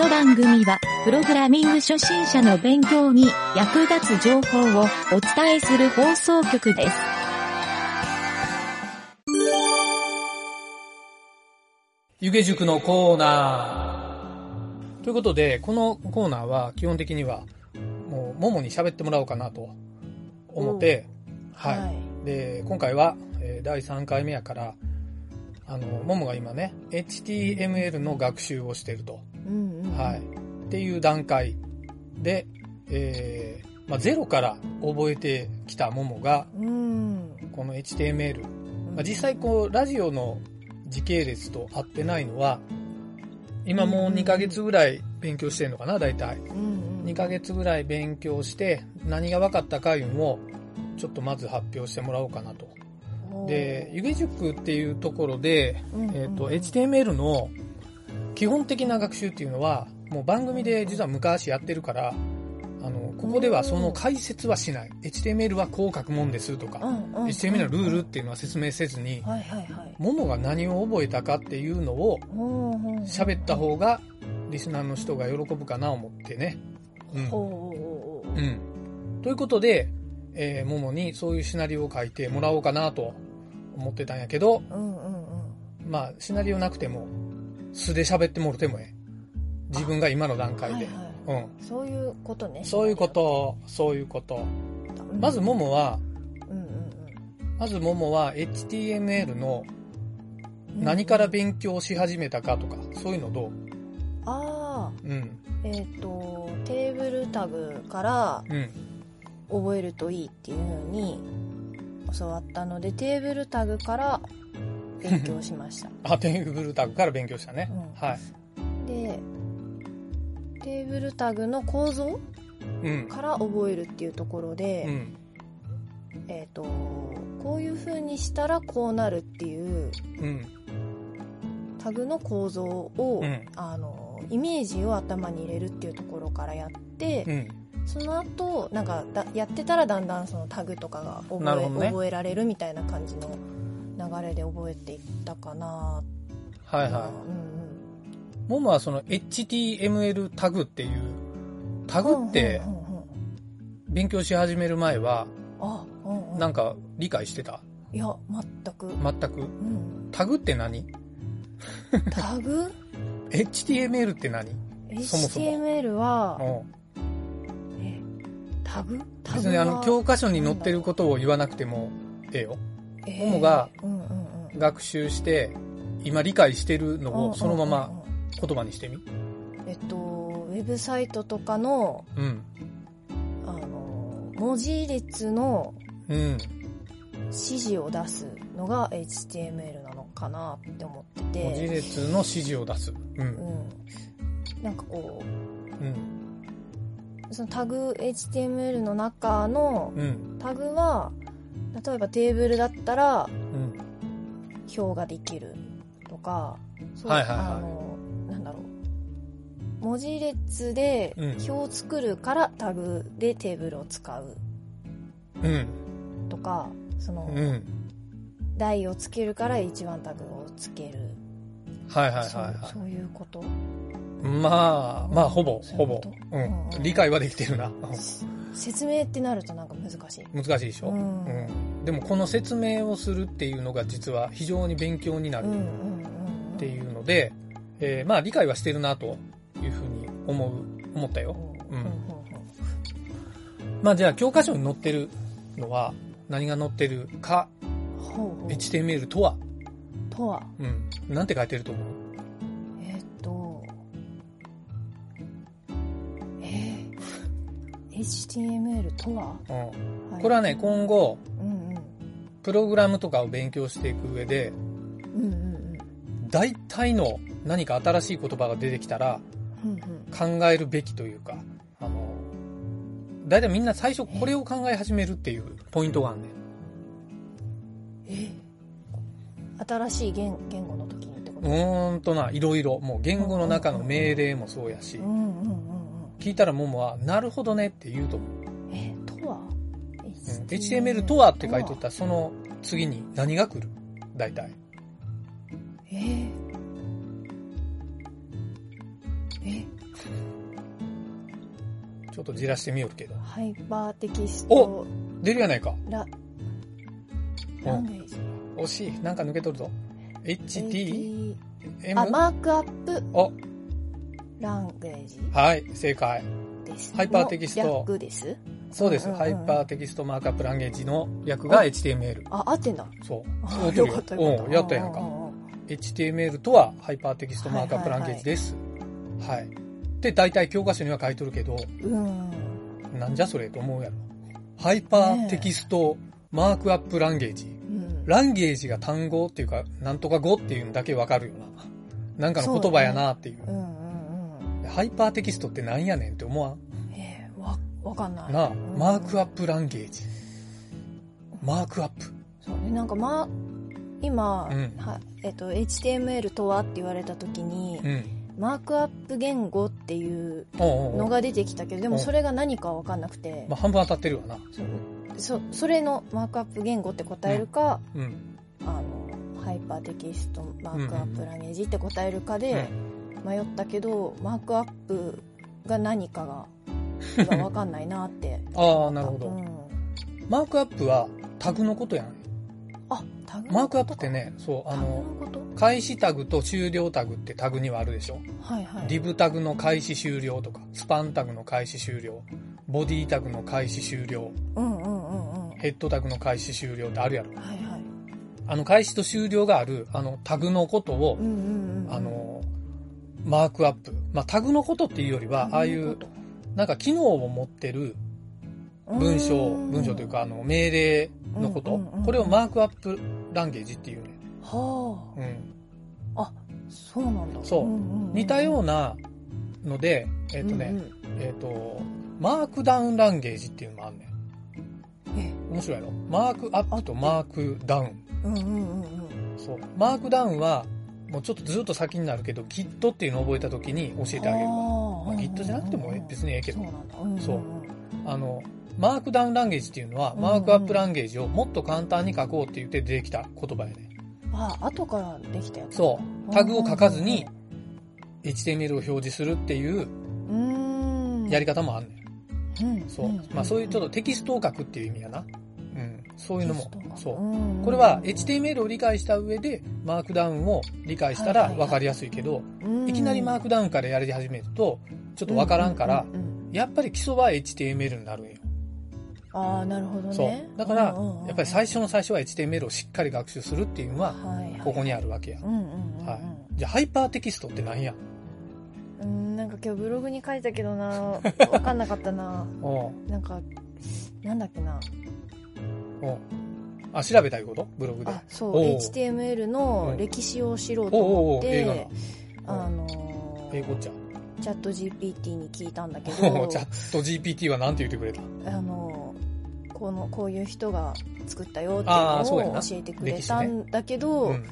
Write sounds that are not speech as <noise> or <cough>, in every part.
の番組は、プログラミング初心者の勉強に役立つ情報をお伝えする放送局です。湯気塾のコーナー。ということで、このコーナーは基本的には、もう、ももに喋ってもらおうかなと思って、はい、はいで、今回は、えー第3回目やから、あの、ももが今ね、HTML の学習をしていると。うんうん。はい。っていう段階で、えーまあ、ゼロから覚えてきたももが、うん。この HTML。まあ、実際こう、ラジオの時系列と合ってないのは、今もう2ヶ月ぐらい勉強してるのかな、大体。うんうん。2ヶ月ぐらい勉強して、何が分かったかいうのを、ちょっとまず発表してもらおうかなと。で、湯気塾っていうところで、うんうんうんえっ、と、HTML の基本的な学習っていうのは、もう番組で実は昔やってるから、あの、ここではその解説はしない。HTML はこう書くもんですとか、うんうんうん HTML のルールっていうのは説明せずに、はいはいはい。ももが何を覚えたかっていうのを喋った方が、リスナーの人が喜ぶかな思ってね。うん。うん。ということで、えー、ももにそういうシナリオを書いてもらおうかなと思ってたんやけど、うんうんうん。まあ、シナリオなくても、素で喋ってもろてもええ。自分が今の段階で。はいはいうん。そういうことね。そういうこと、そういうこと。うん。まず、ももは、うんうんまずももは HTML のうん。何から勉強し始めたかとか、そういうのどう？ああ、うん。えっ、と、テーブルタグからうん。覚えるといいっていうのに教わったので、テーブルタグから勉強しました。<laughs> あ、テーブルタグから勉強したね。うんはい。で、テーブルタグの構造うん。から覚えるっていうところで、うん。えっ、と、こういう風にしたらこうなるっていううん。タグの構造を、うんあの、イメージを頭に入れるっていうところからやって、うん。その後、なんかだ、やってたらだんだんそのタグとかが覚え,、ね覚えられるみたいな感じの流れで覚えていったかな。はいはうんい。ももはその HTML タグっていう、タうん。グってうんうんうんうん勉強し始める前は、あ、うんうん。なんか理解してた？いや、全く。全く？うん。タグって何？タグ <laughs> ?HTML って何？そもそも ?HTML は、うんえ、タグ？タグ別にあの、は教科書に載ってることを言わなくてもええよ。えももがうんうんうん。学習して、今理解してるのをそのままうんうんうん言葉にしてみ？えっと、ウェブサイトとかの、うん。あの、文字列のうん。指示を出すのが HTML なのかなって思って文字て、列の指示を出す。うん。うん。なんかこうん。う、そのタグ HTML の中のうん。タグは、例えばテーブルだったらうん。表ができるとか、そうはいはいはいあの、なんだろう。文字列でうん表を作るからタグでテーブルを使ううん。とか、その、うん。台をつけるから一番タグをつける。はいはいはいそうはそういうこと。い。まあ、まあ、ほぼ、ほぼそうん。理解はできてるな。<laughs> 説明ってなるとなんか難しい。難しいでしょ、ううんん、でもこの説明をするっていうのが実は非常に勉強になる。っていうので、えーまあ理解はしてるなというふうに思う、思ったよ。うん。うんうんまあじゃあ教科書に載ってるのは何が載ってるか。HTML とは、とは、うん。なんて書いてると思う？HTML とは、うん。はいこれはね、今後、うんうん。プログラムとかを勉強していく上で、うんうんうん。大体の何か新しい言葉が出てきたらうんうん。考えるべきというか、あの、大体みんな最初これを考え始めるっていうポイントがあるね。え？新しい言言語の時にってこうとーんとな、いろいろ、もう言語の中の命令もそうやしう、んうんうんうん。聞いたらももは、なるほどねって言うと思う。えー、とは、うん HTML とはって書いとったら。ら、その次に何が来る？大体。えー、え？ちょっとじらしてみよるけど。ハイパーテキスト出るやないか。ラランゲージ惜しい。なんか抜けとるぞ。HT? M? あマークアップお、Language？はい、正解。ですハイパーテキストの略です？そうです。うんうんうん Hypertext Markup Language の略が HTML。あ合ってんだそう。よよかったよかったうん、やったやんか HTML とは Hypertext Markup Language です。はい。で、大体教科書には書いとるけど、うんなんじゃそれと思うやろ。 Hypertext Markup Language。うん language が単語っていうか、なんとか語っていうのだけわかるよな。なんかの言葉やなっていう。うんうんハイパーテキストってなんやねんって思わん？うんえーわわかんないなあ、うんマークアップランゲージ。マークアップ。そうねなんかまあ今、うんはえっと HTML とはって言われた時に、うん。マークアップ言語っていうのが出てきたけどでもそれが何かわかんなくて、まあ、半分当たってるわな。そそれのマークアップ言語って答えるか、うん。あの Hypertext Markup Language って答えるかで迷ったけど、 markup が何かが今わかんないなって <laughs> ああ、なるほど。うん、 markup はタグのことやん。あタグ markup ってね、そう、あの、開始タグと終了タグってタグにはあるでしょ？はいはい div タグの開始終了とか、 span タグの開始終了、 body タグの開始終了、うんうんうんうんヘッドタグの開始終了ってあるやろ。はいはいあの開始と終了がある、あのタグのことをうん、うんうんあの、マークアップ。まあ、タグのことっていうよりは、ああいう、なんか機能を持ってる文章、文章というか、あの、命令のこと、うんうんうんうんこれをマークアップランゲージっていうね。はうん。あそうなんだそうんんん似たようなので、えっ、とね、うんうんえっ、と、マークダウンランゲージっていうのもあんねん。え？面白いやろ？マークアップとマークダウン。うんうんうんうんそう。マークダウンは、もうちょっとずっと先になるけど、Git っていうのを覚えた時に教えてあげるわ。まあ、Git じゃなくても別にええけどそう、あの、マークダウンランゲージっていうのは、うんマークアップランゲージをもっと簡単に書こうって言って出てきた言葉やね。あ後からできたやつそう。タグを書かずに HTML を表示するっていうやり方もあんねん。うんそう。まあそういうちょっとテキストを書くっていう意味やな。うん。そういうのも。そう。ん。これは HTML を理解した上でマークダウンを理解したら分かりやすいけど、いきなりマークダウンからやり始めると、ちょっと分からんからやっぱり基礎は HTML になるんよ。ああなるほどね。そう。だからやっぱり最初の最初は HTML をしっかり学習するっていうのは、ここにあるわけや。はい。じゃあ、ハイパーテキストって何や？うんなんか今日ブログに書いたけどな。<laughs> わかんなかったな。なんかなんだっけなあ、調べたいうこと？ブログで。あそう。HTML の歴史を知ろうと思ってな。あの英語っちゃ。チャット GPT に聞いたんだけど <laughs> チャット GPT は何て言ってくれた？あのこのこういう人が作ったよっていうのを教えてくれたんだけど、うん。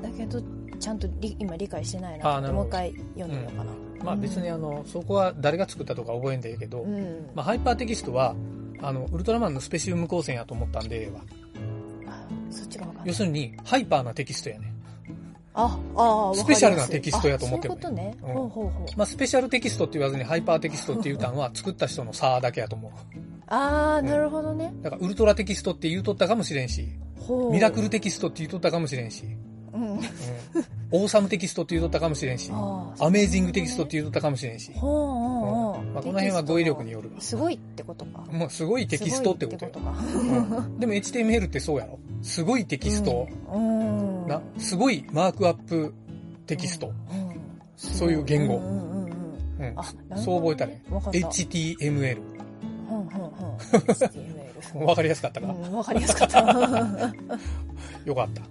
だけどちゃんとり今理解してないなもう一回読んでみようかな、まあ別にあの、そこは誰が作ったとか覚えんでええけど、うん。まあハイパーテキストは、あの、ウルトラマンのスペシウム光線やと思ったんで。あそっちが分かんない要するに、ハイパーなテキストやね。あああスペシャルなテキストやと思っても。もそういうことね、うん。ほうほうほう。まあスペシャルテキストって言わずにハイパーテキストって言うたんは <laughs> 作った人の差だけやと思う。ああなるほどね、だからウルトラテキストって言うとったかもしれんし、ミラクルテキストって言うとったかもしれんし、うん。うん、オーサムテキストって言うとったかもしれんし、アメージングテキストって言うとったかもしれんし、ほうん。まあ、この辺は語彙力によるわ。すごいってことか。もうすごいテキストってことよでも HTML ってそうやろ。すごいテキスト、かうん。な、すごいマークアップテキスト。うん。そういう言語。そう覚えたね。HTML。わかりやすかったか、うんわかりやすかった。<laughs> よかった。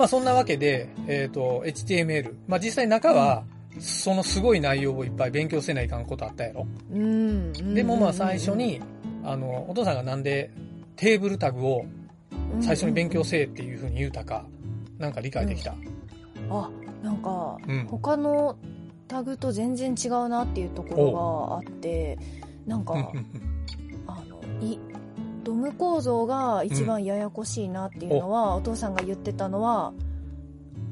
ううんんうんまあそんなわけで、えっ、と、HTML。まあ実際中は、そのすごい内容をいっぱい勉強せないかんことあったやろ。うん。でもまあ最初に、あの、お父さんがなんでテーブルタグを最初に勉強せえっていうふうに言うたか、なんか理解できた？あなんか、うん。他のタグと全然違うなっていうところがあってなんか、うんうんうん。あのいドム構造が一番ややこしいなっていうのは、お父さんが言ってたのは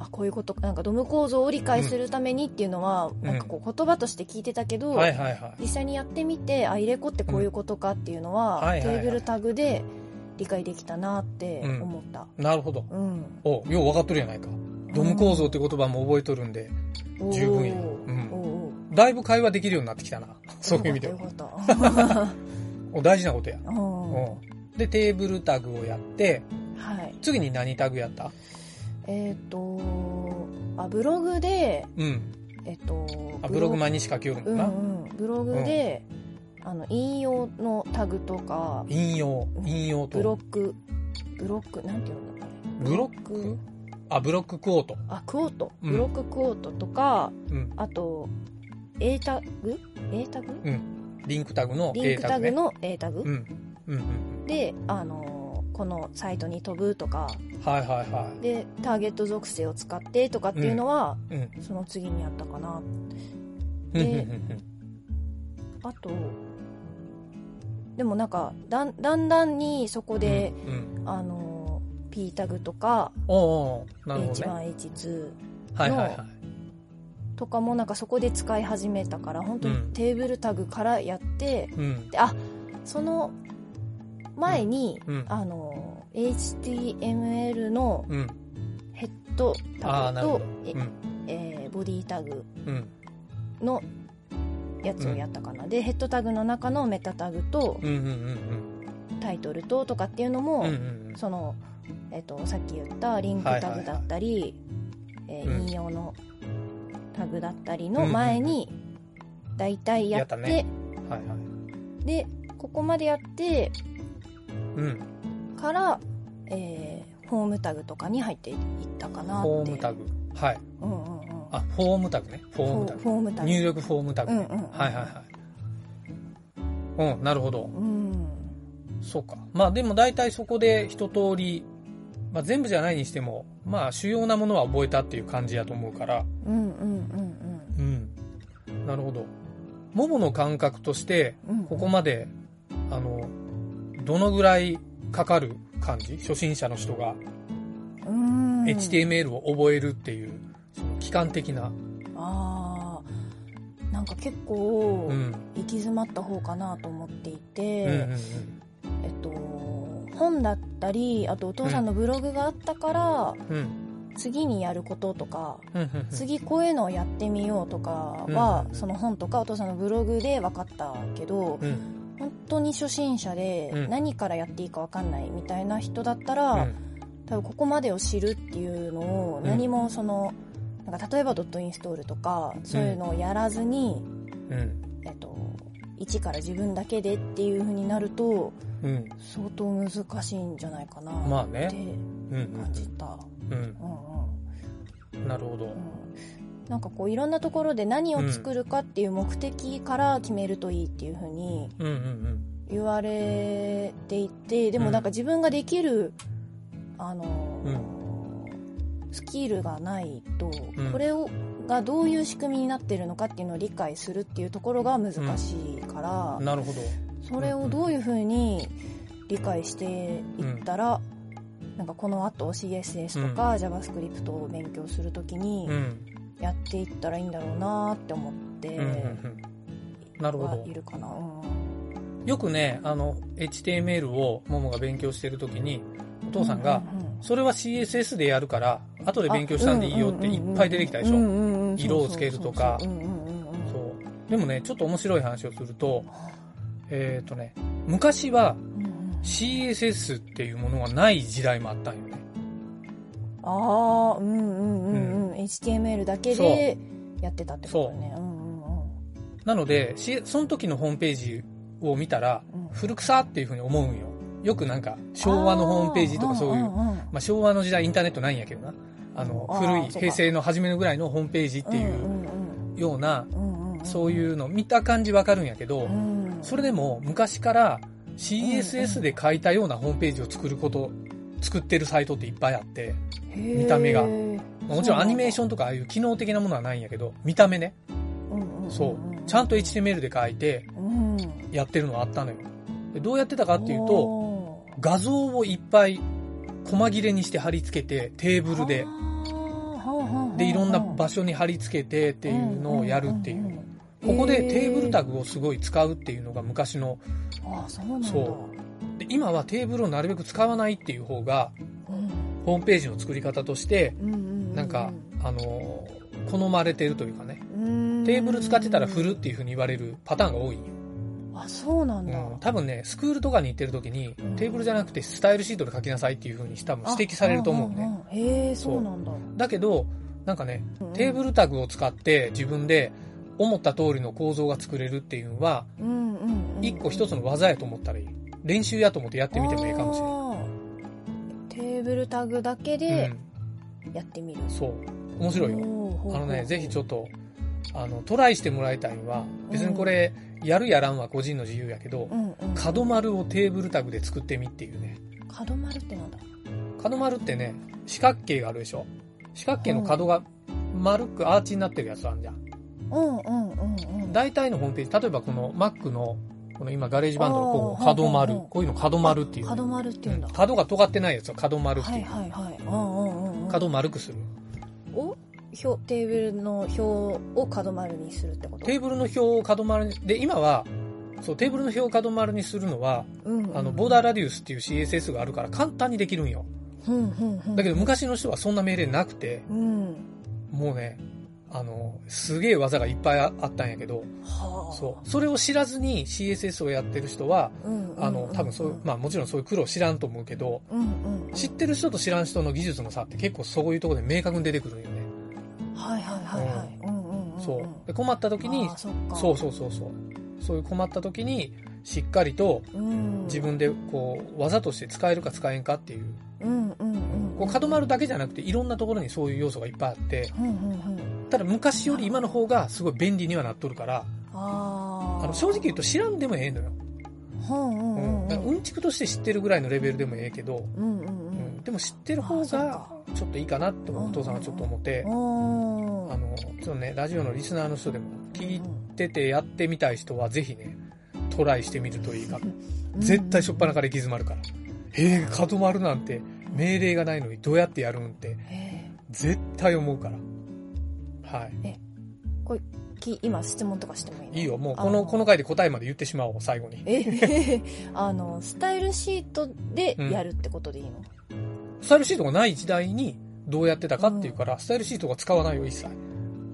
あこういうことなんかドム構造を理解するためにっていうのは、ん。なんかこう言葉として聞いてたけど、はいはいはい。実際にやってみてあ入れ子ってこういうことかっていうのは、テーブルタグで理解できたなって思った、なるほど。うん。およう分かっとるやないか。ドム構造って言葉も覚えとるんで、十分や。うん。だいぶ会話できるようになってきたな。そういう意味では。大事なことや。で、テーブルタグをやって、はい。次に何タグやった？えっ、とあブログでうん。えっ、とあブログ前にしかけよるもうんんな。うん。ブログで、あの引用のタグとか引用、引用と。ブロック。ブロックなんていうの？あれブロック。あ、ブロッククオート。あクオート。うん。ブロッククオートとか、うん。あと A タグ？A タグ？リンクタグのリ A ンクタグね。タグの A タグ、うん。うんうん。であのこのサイトに飛ぶとかはいはいはでターゲット属性を使ってとかっていうのは、い。うん。その次にやったかなうんうんであとでもなんかだんだんだんにそこで、うん。うん。あの P タグとかおうおうね。H1H2 はいはいはい。とかもなんかそこで使い始めたから本当にうん。テーブルタグからやって、うん。であその前に、うん。あの HTML のうん。ヘッドタグとえうん。えーボディタグうん。のやつをやったかな、でヘッドタグの中のメタタグとタイトルととかっていうのも、その、えっとさっき言ったリンクタグだったり、えーうん。引用のタグだったりの前に大体やって,、ねうん。はいはい。でここまでやってうん。から、えーフォームタグとかに入っていったかなってフォームタグ。はい。うんうんうんあ、フォームタグね。フォームタグ。フォームタグ入力フォームタグね。うんうんうんはいはいはい。うん、なるほど。うんそうか。まあでも大体そこで一通り、まあ全部じゃないにしても、まあ主要なものは覚えたっていう感じやと思うから、うんうんうんうん。なるほど。ももの感覚として、うんうんここまで、あの、どのぐらいかかる感じ？初心者の人がうん HTML を覚えるっていう、その期間的な。あーなんか結構うん。行き詰まった方かなと思っていて、うんうんうん。えっと本だったりあとお父さんのブログがあったから、うん。次にやることとかうん次こういうのをやってみようとかは、うんその本とかお父さんのブログで分かったけど、本当に初心者で何からやっていいか分かんないみたいな人だったら、多分ここまでを知るっていうのを何もその、なんか例えばドットインストールとかそういうのをやらずに、うん。一から自分だけでっていう風になるとうん。相当難しいんじゃないかなってうん感じた、うん。うんうんうん。なるほど。うんなんかこういろんなところで何を作るかっていう目的から決めるといいっていう風にうんうんうん。言われていてでもなんか自分ができるあの、スキルがないと、うんこれをがどういう仕組みになってるのかっていうのを理解するっていうところが難しいから、なるほど。それをどういうふうに理解していったら、なんかこの後 CSS とか JavaScript を勉強するときにうん。やっていったらいいんだろうなって思ってはい。るかな、うん。よくね、あの、HTML をももが勉強してるときに、お父さんが、うんうんうん。それは CSS でやるから、後で勉強したんでいいよっていっぱい出てきたでしょ。色をつけるとかそう。でもね、ちょっと面白い話をすると、えっ、とね、昔は CSS っていうものがない時代もあったんよね。ああうんうんうんうん HTML だけでやってたってことねなので、しその時のホームページを見たら、うん古臭っていう風に思うんよ。よくなんか、昭和のホームページとかそういう、まあ昭和の時代インターネットないんやけどな。あの、古い平成の初めのぐらいのホームページっていうような、そうういうの見た感じわかるんやけど、それでも昔から CSS で書いたようなホームページを作ること、作ってるサイトっていっぱいあって、見た目が。もちろんアニメーションとかああいう機能的なものはないんやけど、見た目ね、ンそう、ちゃんと HTML で書いてやってるのがあったのよ。でどうやってたかっていうと、画像をいっぱい細切れにして貼り付けてテーブルで、で、いろんな場所に貼り付けてっていうのをやるっていう。ここでテーブルタグをすごい使うっていうのが昔の、ああ、そうなんだ。そう。で今はテーブルをなるべく使わないっていう方が、うん。ホームページの作り方として、うんうんうん。なんか、あのー好まれてるというかね、うん、テーブル使ってたら振るっていう風に言われるパターンが多い。あ、そうなんだ。うん、多分ね、スクールとかに行ってる時に、うんテーブルじゃなくてスタイルシートで書きなさいっていう風に多分指摘されると思うね。へえ、そうなんだ。だけど、なんかね、うんテーブルタグを使って自分で思った通りの構造が作れるっていうのは。一個一つの技やと思ったらいい。練習やと思ってやってみてもいいかもしれない。テーブルタグだけでやってみる。うん、そう。面白いよ。よあのね、ぜひちょっと、あの、トライしてもらいたいのは、別にこれ、やるやらんは個人の自由やけど。角丸をテーブルタグで作ってみっていうね。角丸ってなんだ？角丸ってね、四角形があるでしょ四角形の角が丸くアーチになってるやつあるじゃん。うんうんうんうん。大体のホームページ、例えばこの Mac の、この今ガレージバンドのこう角丸こういうの角丸っていう。角丸って言うんだ。うん角が尖ってないやつは角丸ってはいいうう。はいはい。うんうんうんうん。角を丸くする。を表テーブルの表を角丸にするってこと？テーブルの表を角丸に、で、今は、そう、テーブルの表を角丸にするのは、うんうんあの、 border-radius っていう CSS があるから簡単にできるんよ。うんうんうんだけど昔の人はそんな命令なくて、うん。もうね、あの、すげえ技がいっぱいああったんやけど、はあ。そう。それを知らずに CSS をやってる人は、うんうんうん。あの、多分そうまあもちろんそういう苦労知らんと思うけど、うんうん。知ってる人と知らん人の技術の差って結構そういうところで明確に出てくるんよね。はいはいはいはい。うんうんうん。そう。で困った時に。そうそうそうそう。そういう困った時に、しっかりとうん。自分でこう、技として使えるか使えんかっていう。うんうんうん。こう、角丸だけじゃなくていろんなところにそういう要素がいっぱいあって、うんうんうん。ただ昔より今の方がすごい便利にはなっとるから、ああ。あの、正直言うと知らんでもええのよ。うんうんちくとして知ってるぐらいのレベルでもええけど、うんうんううんん。でも知ってる方がかちょっといいかなってお父さんはちょっと思って、おあの、ちょっとね、ラジオのリスナーの人でも聞いててやってみたい人はぜひね、トライしてみるといいかと。絶対しょっぱなから行き詰まるから。えー、角丸なんて命令がないのにどうやってやるんってへ絶対思うから。はい。えき今質問とかしてもいいの？いいよ。もうこの、この回で答えまで言ってしまおう、最後に。えあのスタイルシートでやるってことでいいの、スタイルシートがない時代にどうやってたかっていうから、スタイルシートが使わないよ、一切。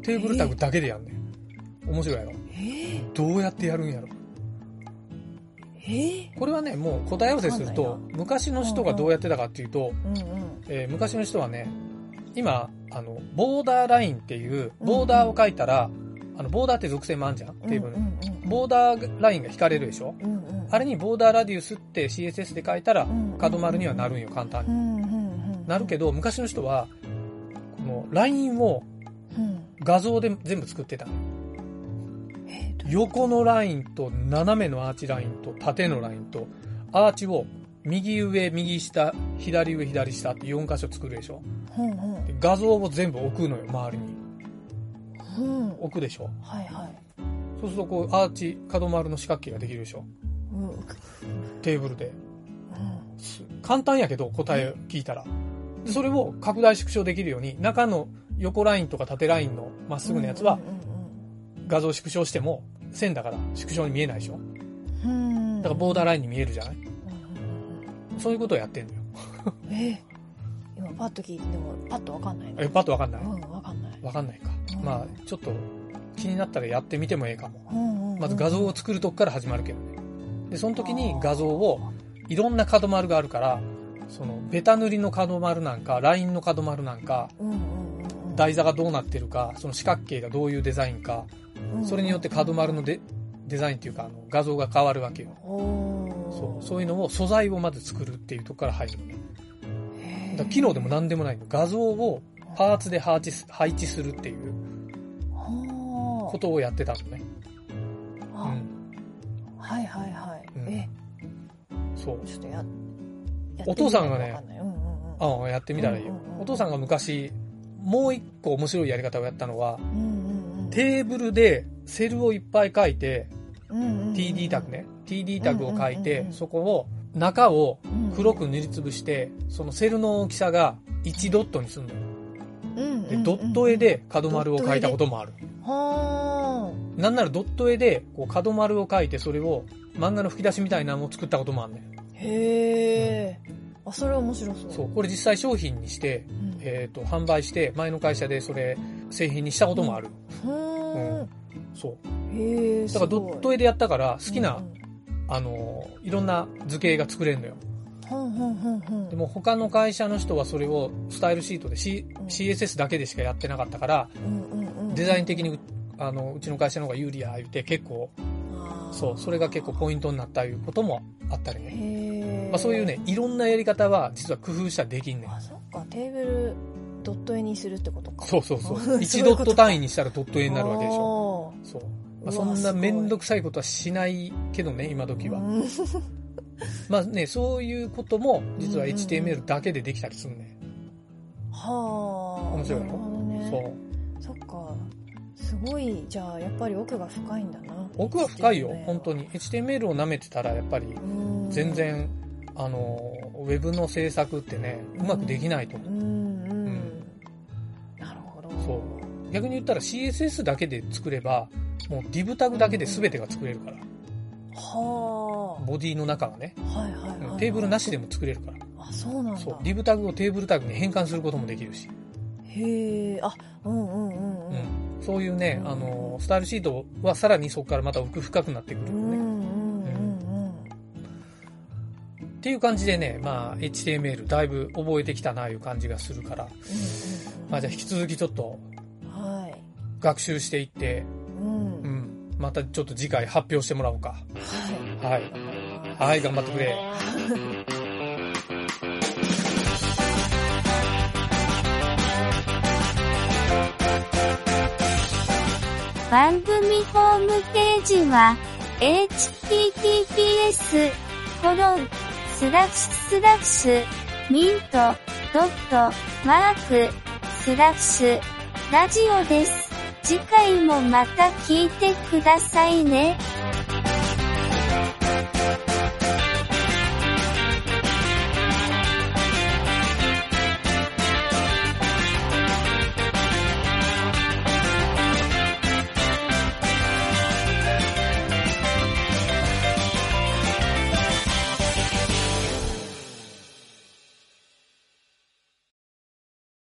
テーブルタグだけでやんねん。面白いやろ？えどうやってやるんやろ？えこれはね、もう答え合わせすると昔の人がどうやってたかっていうと、うんうんえー昔の人はね、今、あの、ボーダーラインっていう、ボーダーを書いたら、あの、ボーダーって属性もあんじゃん、テーブルに。うんうんボーダーラインが引かれるでしょ？うんうん。あれにボーダーラディウスって CSS で書いたらうん、角丸にはなるんよ、簡単に。うんうんうん。なるけど、昔の人は、このラインをうん。画像で全部作ってた横のラインと斜めのアーチラインと縦のラインとアーチを右上、右下、左上、左下って4箇所作るでしょ。うんう。んで画像を全部置くのよ、周りに。うん。置くでしょ。はいはい。そうするとこうアーチ、角丸の四角形ができるでしょ。うんうんテーブルで。す簡単やけど答え聞いたら。でそれを拡大縮小できるように、中の横ラインとか縦ラインのまっすぐのやつは画像縮小しても線だから縮小に見えないでしょ？だからボーダーラインに見えるじゃない？そういうことをやってんのよ。うんえー今パッと聞いてでもパッとわかんないえ、パッとわかんない？うんわかんない。わかんないか。うん。まあ、ちょっと気になったらやってみてもええかも。うんうんうん。まず画像を作るとこから始まるけどね。で、その時に画像を、いろんな角丸があるから、その、ベタ塗りの角丸なんか、ラインの角丸なんか、うんうんうんうん。台座がどうなってるか、その四角形がどういうデザインか、それによって角丸のデデザインっていうか、あの画像が変わるわけよ。そう、そういうのを素材をまず作るっていうとこから入るのね。だ機能でも何でもないの。画像をパーツで配置す配置するっていうはことをやってたのね。うん。はいはいはいうんえそう。ちょっとやお父さんがねやってみたらいいようんうんう。んお父さんが昔、もう一個面白いやり方をやったのは、うんテーブルでセルをいっぱい書いて、うんうんうん TD タグね。TD タグを書いてうんうんうんう、んそこを、中をうん黒く塗りつぶして、そのセルの大きさが1ドットにするのよ。うんうんででドット絵で角丸を描いたこともある。はなんならドット絵でこう角丸を描いてそれを漫画の吹き出しみたいなのを作ったこともあるね。へえ。あ、それ面白そう。そう、これ実際商品にして、うん。えっ、と、販売して、前の会社でそれ製品にしたこともある。ふーん。そう。へえ。だからドット絵でやったから好きな、うんあのーいろんな図形が作れるのよ。でも他の会社の人はそれをスタイルシートで、C うん CSS だけでしかやってなかったから、うんうんうん。デザイン的にうあのうちの会社の方が有利や言って結構、そう、それが結構ポイントになったいうこともあったりね。まあそういうね、いろんなやり方は実は工夫したらできんねん。あ、そっか。テーブル、ドット絵にするってことか。そうそうそう。<laughs> そういう1ことドット単位にしたらドット絵になるわけでしょ。ょ。そう。まあ、そんなめんどくさいことはしないけどね、今時は。う <laughs> んまあね、そういうことも実は HTML だけでできたりするね。はあ。面白いよなるほどね。そう。そっか。すごい、じゃあ、やっぱり奥が深いんだな。奥は深いよ本当に。HTML を舐めてたらやっぱりうん全。然、あの、ウェブの制作ってね、うまくできないと思う。そう逆に言ったら CSS だけで作れば、もう div タグだけで全てが作れるから。はボディの中はね。あ。はいはいはいはい。テーブルなしでも作れるから。あ、そうなんだ。そう。div タグをテーブルタグに変換することもできるし。へえ、あ、うんうんうんううん。ん。そういうね、うんあの、スタイルシートはさらにそこからまた奥深くなってくるよね。うんうんうんうん。っていう感じでね、まあ HTML だいぶ覚えてきたないう感じがするから、まあじゃあ引き続きちょっとはい。学習していって、うん。はい。うん。またちょっと次回発表してもらおうか。はい。はい、頑張ってくれ。番組ホームページは、https, コロン、スラッシュスラッシュ、ミント、ドット、マーク、クラッシュ、ラジオです。次回もまた聞いてくださいね。